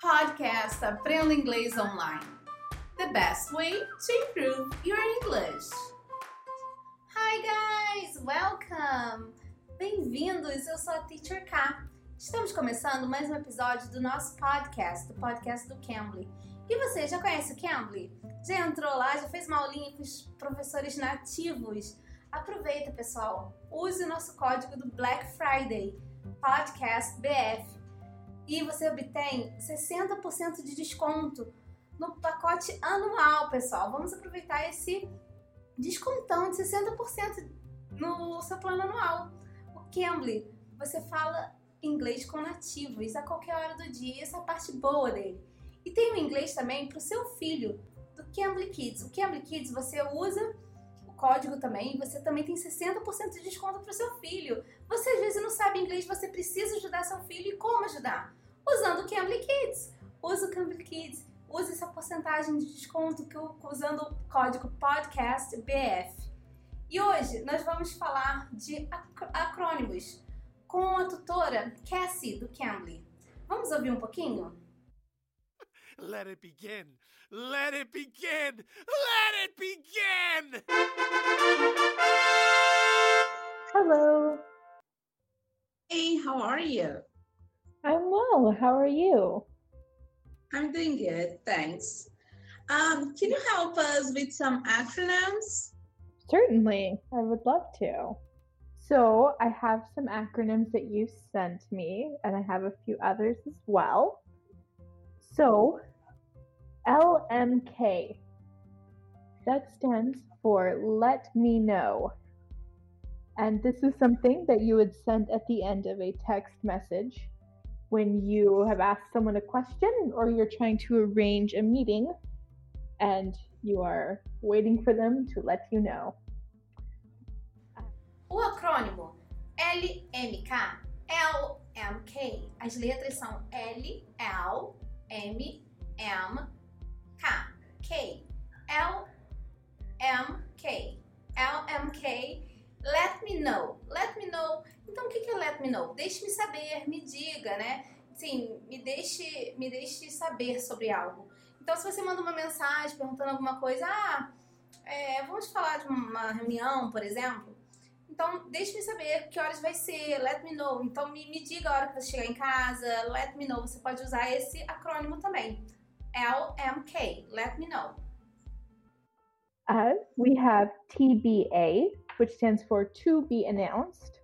Podcast Aprenda Inglês Online. The best way to improve your English. Hi guys, welcome! Bem-vindos, eu sou a Teacher K. Estamos começando mais um episódio do nosso podcast, do podcast do Cambly. E você, já conhece o Cambly? Já entrou lá, já fez uma aulinha com os professores nativos? Aproveita, pessoal, use o nosso código do Black Friday, Podcast BF e você obtém 60% de desconto no pacote anual, pessoal. Vamos aproveitar esse descontão de 60% no seu plano anual. O Cambly, você fala inglês com nativos a qualquer hora do dia, essa é a parte boa dele. E tem o inglês também para o seu filho, do Cambly Kids. O Cambly Kids você usa código também, você também tem 60% de desconto para o seu filho. Você às vezes não sabe inglês, você precisa ajudar seu filho e como ajudar? Usando o Cambly Kids. Use o Cambly Kids, use essa porcentagem de desconto que eu, usando o código podcastbf. E hoje nós vamos falar de acrônimos com a tutora Cassie do Cambly. Vamos ouvir um pouquinho? Let it begin. Let it begin! Let it begin! Hello. Hey, how are you? I'm well. How are you? I'm doing good, thanks. Um, can you help us with some acronyms? Certainly, I would love to. So, I have some acronyms that you sent me, and I have a few others as well. So, LMK. That stands for Let Me Know. And this is something that you would send at the end of a text message when you have asked someone a question or you're trying to arrange a meeting and you are waiting for them to let you know. O acrônimo LMK, LMK, as letras são L, L, M, M, K, K, L, M, K, L, M, K. Let me know. Let me know. Então, o que é let me know? Deixe-me saber, me diga, né? Sim, me deixe, me deixe saber sobre algo. Então, se você manda uma mensagem perguntando alguma coisa, ah, é, vamos falar de uma reunião, por exemplo. Então, deixe-me saber que horas vai ser, let me know. Então, me, me diga a hora que você chegar em casa, let me know. Você pode usar esse acrônimo também. LMK, let me know. Uh, we have TBA, which stands for to be announced,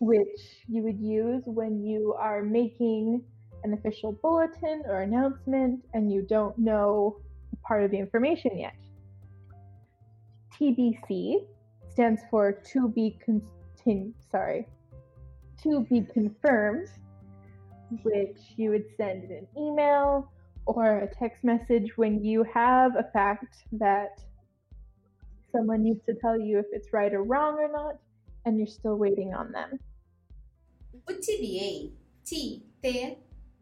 which you would use when you are making an official bulletin or announcement and you don't know part of the information yet. TBC stands for to be continu- sorry, to be confirmed, which you would send an email or a text message when you have a fact that someone needs to tell you if it's right or wrong or not, and you're still waiting on them. TBA, T, T,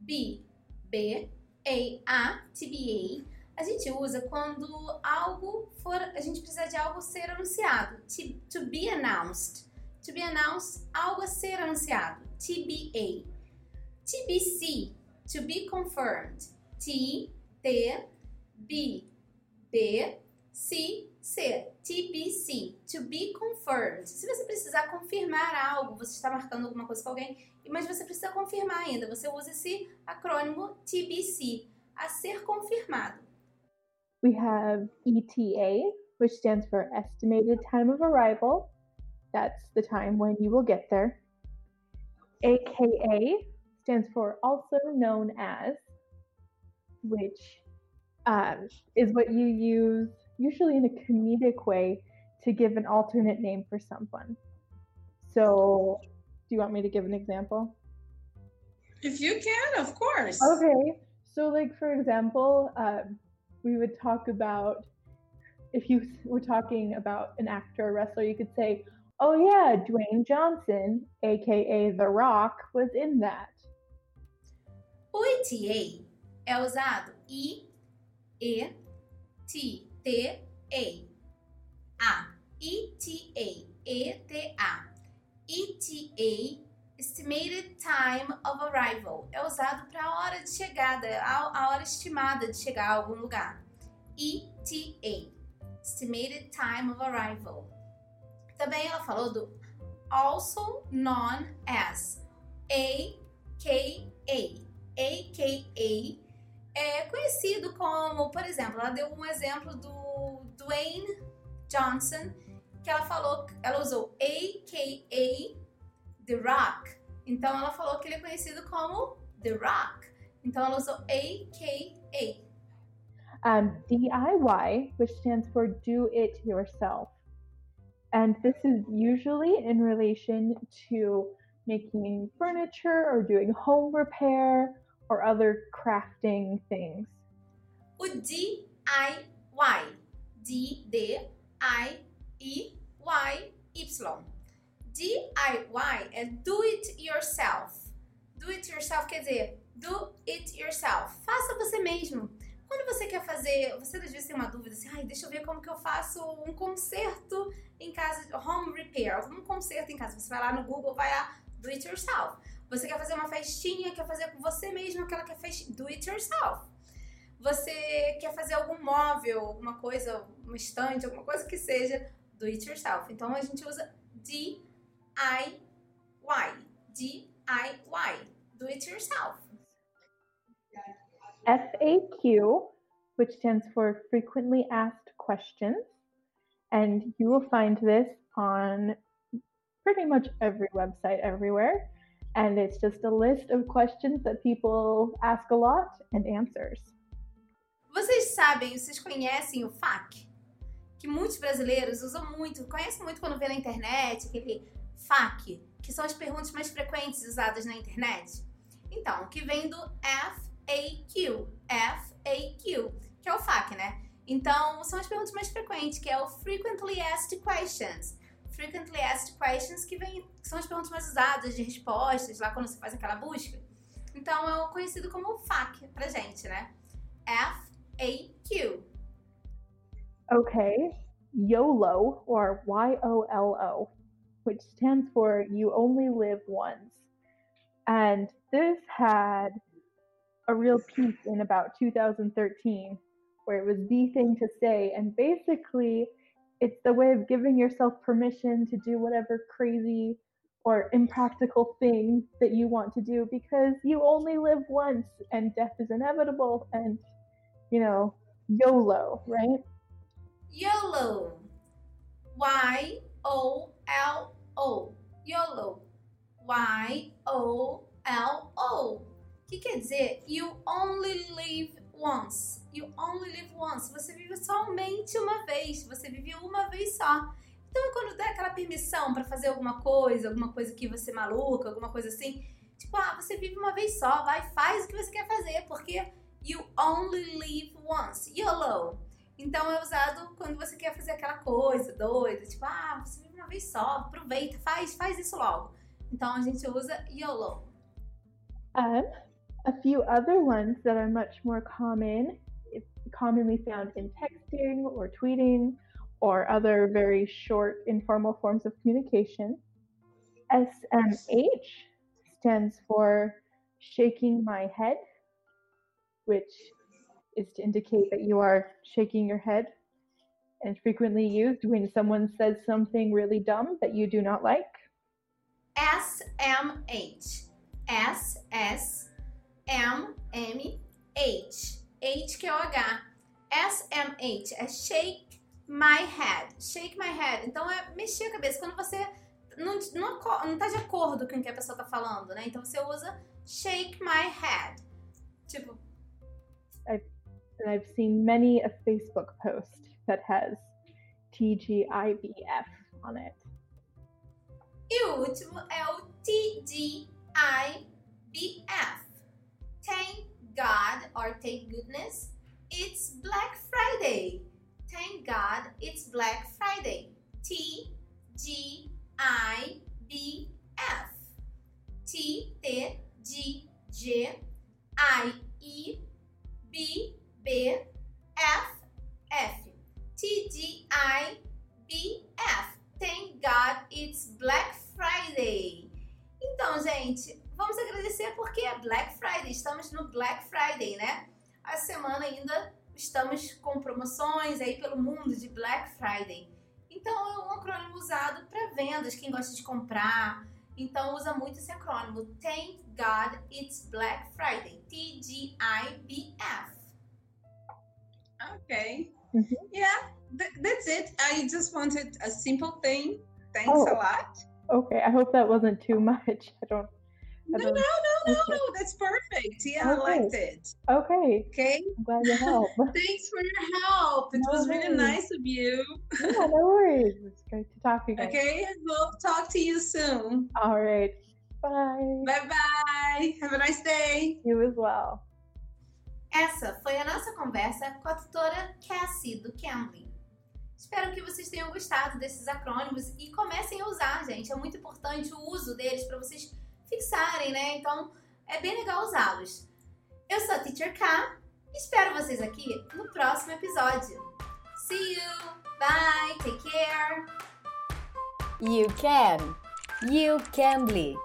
B, B, A, A, TBA, a gente usa quando algo for, a gente precisa de algo ser anunciado. To, to be announced. To be announced, algo a ser anunciado. TBA. TBC, to be confirmed. T, T, B, B, C, C. TBC, to be confirmed. Se você precisar confirmar algo, você está marcando alguma coisa com alguém, mas você precisa confirmar ainda, você usa esse acrônimo TBC, a ser confirmado. We have ETA, which stands for Estimated Time of Arrival. That's the time when you will get there. AKA stands for Also Known As, which um, is what you use usually in a comedic way to give an alternate name for someone. So, do you want me to give an example? If you can, of course. Okay. So, like, for example, um, we would talk about if you were talking about an actor or wrestler, you could say, Oh, yeah, Dwayne Johnson, aka The Rock, was in that. O ETA é usado I, E, T, T, A. A. ETA, ETA. ETA estimated time of arrival é usado para a hora de chegada, a, a hora estimada de chegar a algum lugar. ETA, estimated time of arrival. Também ela falou do also known as AKA. AKA é conhecido como, por exemplo, ela deu um exemplo do Dwayne Johnson, que ela falou, ela usou AKA The Rock. Então ela falou que ele é conhecido como The Rock. Então ela usou AKA. Um, DIY, which stands for do it yourself. And this is usually in relation to making furniture or doing home repair or other crafting things. O DIY, D-D-I-I-Y-Y. DIY é do it yourself. Do it yourself quer dizer do it yourself. Faça você mesmo. Quando você quer fazer, você às vezes tem uma dúvida assim, ai, deixa eu ver como que eu faço um conserto em casa, home repair, algum conserto em casa. Você vai lá no Google, vai lá, do it yourself. Você quer fazer uma festinha, quer fazer com você mesmo aquela que é fest... do it yourself. Você quer fazer algum móvel, alguma coisa, um estante, alguma coisa que seja do it yourself. Então a gente usa DIY. DIY. Do it yourself. FAQ, which stands for frequently asked questions. And you will find this on pretty much every website everywhere. And it's just a list of questions that people ask a lot and answers. Vocês sabem, vocês conhecem o FAQ? Que muitos brasileiros usam muito, conhecem muito quando vê na internet, aquele FAQ, que são as perguntas mais frequentes usadas na internet. Então, que vem do FAQ, FAQ, que é o FAQ, né? Então, são as perguntas mais frequentes, que é o Frequently Asked Questions. Frequently Asked Questions, que, vem, que são as perguntas mais usadas de respostas, lá quando você faz aquela busca. Então, é o conhecido como FAQ pra gente, né? F-A-Q. Okay, YOLO, or Y-O-L-O, which stands for You Only Live Once. And this had a real peak in about 2013 where it was the thing to say. And basically, it's the way of giving yourself permission to do whatever crazy or impractical thing that you want to do because you only live once and death is inevitable and, you know, YOLO, right? YOLO. Y O L O. YOLO. Y O L O. Que quer dizer you only live once. You only live once. Você vive somente uma vez. Você só. Então, quando dá aquela permissão para fazer alguma coisa, alguma coisa que você é maluca, alguma coisa assim, tipo, ah, você vive uma vez só, vai, faz o que você quer fazer, porque you only live once. YOLO. Então é usado quando você quer fazer aquela coisa doida, tipo, ah, você vive uma vez só, aproveita, faz, faz isso logo. Então a gente usa YOLO. And a few other ones that are much more common, commonly found in texting or tweeting or other very short informal forms of communication. SMH stands for shaking my head, which is to indicate that you are shaking your head and frequently used when someone says something really dumb that you do not like. SMH. S S M M H. H que é o H. S M H é shake my head. Shake my head. Então é mexer a cabeça. Quando você não, não, não tá de acordo com o que a pessoa tá falando, né? Então você usa shake my head. Tipo. I've, I've seen many a Facebook post that has TGIBF on it. E o último é o TGIBF. Thank God or thank goodness, it's Black Friday. Thank God it's Black Friday. T G I B F. T T G G I E B B F F. T G I B F. Thank God it's Black Friday. Então, gente, vamos agradecer porque é Black Friday. Estamos no Black Friday, né? A semana ainda estamos com promoções aí pelo mundo de Black Friday. Então, é um acrônimo usado para vendas, quem gosta de comprar. Então, usa muito esse acrônimo. Thank God it's Black Friday. T-G-I-B-F. Okay. Mhm. Yeah, th- that's it. I just wanted a simple thing. Thanks Oh. a lot. Okay, I hope that wasn't too much. I don't. I No, no, no, no, no. That's perfect. Yeah, I Okay. liked it. okay, Okay. I'm glad you helped. Thanks for your help. It No was really worries. nice of you. yeah, no worries. It's great to talk to you guys. Okay. We'll talk to you soon. All right. Bye. Bye bye. Have a nice day. You as well. Essa foi a nossa conversa com a tutora Cassie do Cambly. Espero que vocês tenham gostado desses acrônimos e comecem a usar, gente. É muito importante o uso deles para vocês fixarem, né? Então é bem legal usá-los. Eu sou a Teacher K espero vocês aqui no próximo episódio. See you! Bye! Take care! You can. You can be.